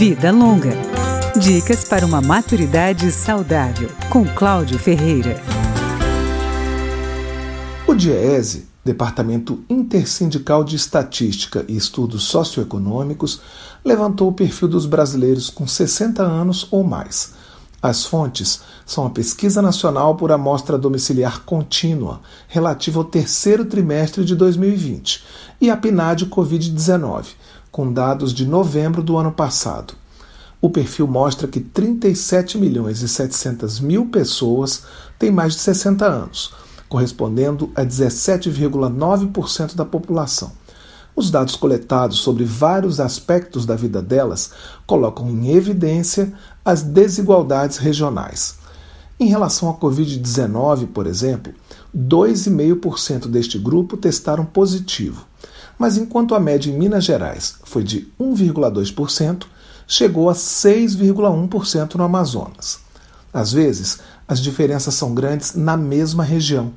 Vida Longa. Dicas para uma maturidade saudável, com Cláudio Ferreira. O DIEESE, Departamento Intersindical de Estatística e Estudos Socioeconômicos, levantou o perfil dos brasileiros com 60 anos ou mais. As fontes são a Pesquisa Nacional por Amostra Domiciliar Contínua, relativa ao terceiro trimestre de 2020, e a PNAD Covid-19, com dados de novembro do ano passado. O perfil mostra que 37 milhões e 700 mil pessoas têm mais de 60 anos, correspondendo a 17,9% da população. Os dados coletados sobre vários aspectos da vida delas colocam em evidência as desigualdades regionais. Em relação à Covid-19, por exemplo, 2,5% deste grupo testaram positivo, mas enquanto a média em Minas Gerais foi de 1,2%, chegou a 6,1% no Amazonas. Às vezes, as diferenças são grandes na mesma região.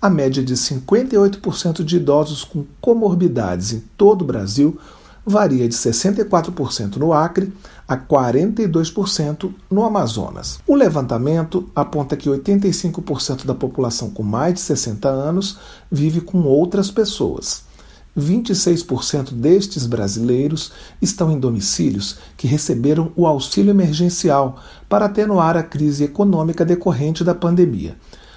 A média de 58% de idosos com comorbidades em todo o Brasil varia de 64% no Acre a 42% no Amazonas. O levantamento aponta que 85% da população com mais de 60 anos vive com outras pessoas. 26% destes brasileiros estão em domicílios que receberam o auxílio emergencial para atenuar a crise econômica decorrente da pandemia.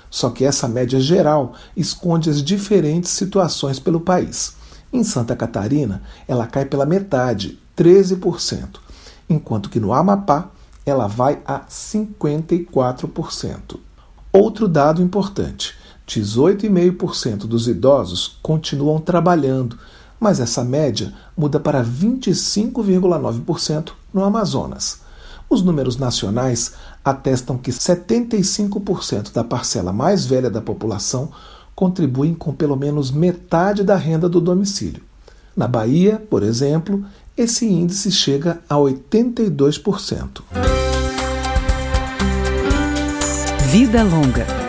Só que essa média geral esconde as diferentes situações pelo país. Em Santa Catarina, ela cai pela metade, 13%, enquanto que no Amapá ela vai a 54%. Outro dado importante: 18,5% dos idosos continuam trabalhando, mas essa média muda para 25,9% no Amazonas. Os números nacionais atestam que 75% da parcela mais velha da população contribuem com pelo menos metade da renda do domicílio. Na Bahia, por exemplo, esse índice chega a 82%. Vida Longa